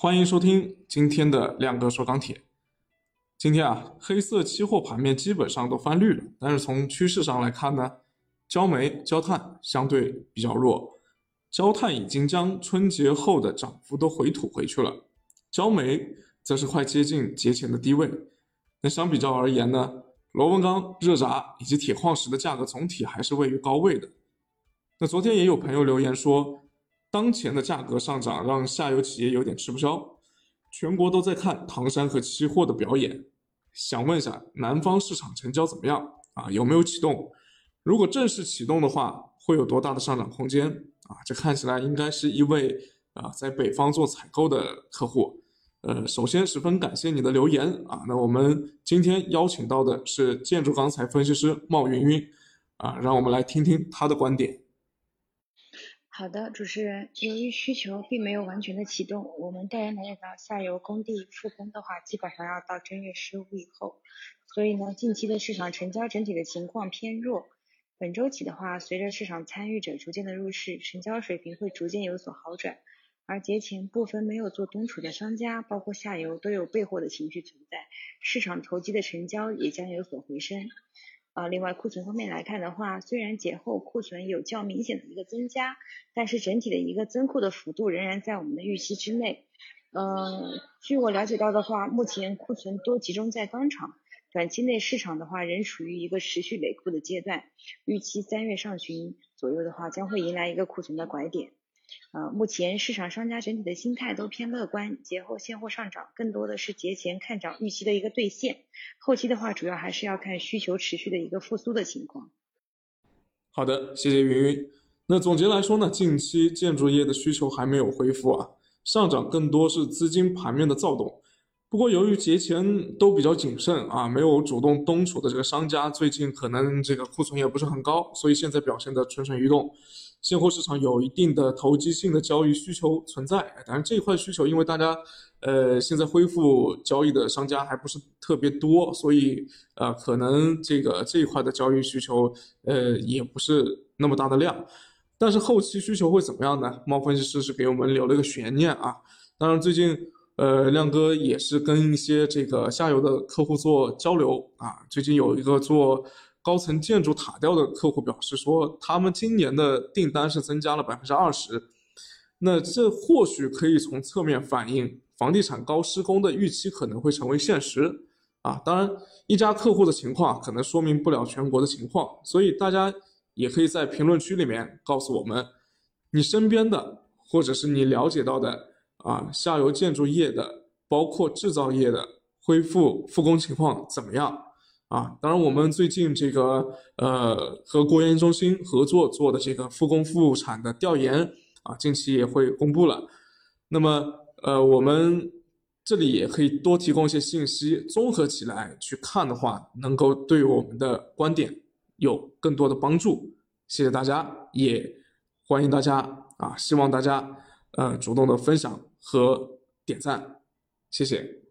欢迎收听今天的亮哥说钢铁。今天啊，黑色期货盘面基本上都翻绿了，但是从趋势上来看呢，焦煤、焦炭相对比较弱，焦炭已经将春节后的涨幅都回吐回去了，焦煤则是快接近节前的低位。那相比较而言呢，螺纹钢、热轧以及铁矿石的价格总体还是位于高位的。那昨天也有朋友留言说，当前的价格上涨让下游企业有点吃不消。全国都在看唐山和期货的表演，想问一下，南方市场成交怎么样啊？有没有启动？如果正式启动的话，会有多大的上涨空间啊？这看起来应该是一位啊在北方做采购的客户。呃，首先十分感谢你的留言啊。那我们今天邀请到的是建筑钢材分析师冒云云啊，让我们来听听他的观点。好的，主持人，由于需求并没有完全的启动，我们大约了解到下游工地复工的话，基本上要到正月十五以后，所以呢，近期的市场成交整体的情况偏弱。本周起的话，随着市场参与者逐渐的入市，成交水平会逐渐有所好转，而节前部分没有做冬储的商家，包括下游都有备货的情绪存在，市场投机的成交也将有所回升。啊，另外库存方面来看的话，虽然节后库存有较明显的一个增加，但是整体的一个增库的幅度仍然在我们的预期之内。嗯，据我了解到的话，目前库存多集中在钢厂，短期内市场的话仍处于一个持续累库的阶段，预期三月上旬左右的话将会迎来一个库存的拐点。呃，目前市场商家整体的心态都偏乐观，节后现货上涨更多的是节前看涨预期的一个兑现，后期的话主要还是要看需求持续的一个复苏的情况。好的，谢谢云云。那总结来说呢，近期建筑业的需求还没有恢复啊，上涨更多是资金盘面的躁动。不过由于节前都比较谨慎啊，没有主动冬储的这个商家，最近可能这个库存也不是很高，所以现在表现的蠢蠢欲动。现货市场有一定的投机性的交易需求存在，当然这一块需求，因为大家呃现在恢复交易的商家还不是特别多，所以呃可能这个这一块的交易需求呃也不是那么大的量。但是后期需求会怎么样呢？猫分析师是给我们留了一个悬念啊。当然最近呃亮哥也是跟一些这个下游的客户做交流啊，最近有一个做。高层建筑塔吊的客户表示说，他们今年的订单是增加了百分之二十，那这或许可以从侧面反映房地产高施工的预期可能会成为现实啊。当然，一家客户的情况可能说明不了全国的情况，所以大家也可以在评论区里面告诉我们，你身边的或者是你了解到的啊下游建筑业的，包括制造业的恢复复工情况怎么样？啊，当然，我们最近这个呃和国研中心合作做的这个复工复产的调研啊，近期也会公布了。那么呃，我们这里也可以多提供一些信息，综合起来去看的话，能够对我们的观点有更多的帮助。谢谢大家，也欢迎大家啊，希望大家嗯主动的分享和点赞，谢谢。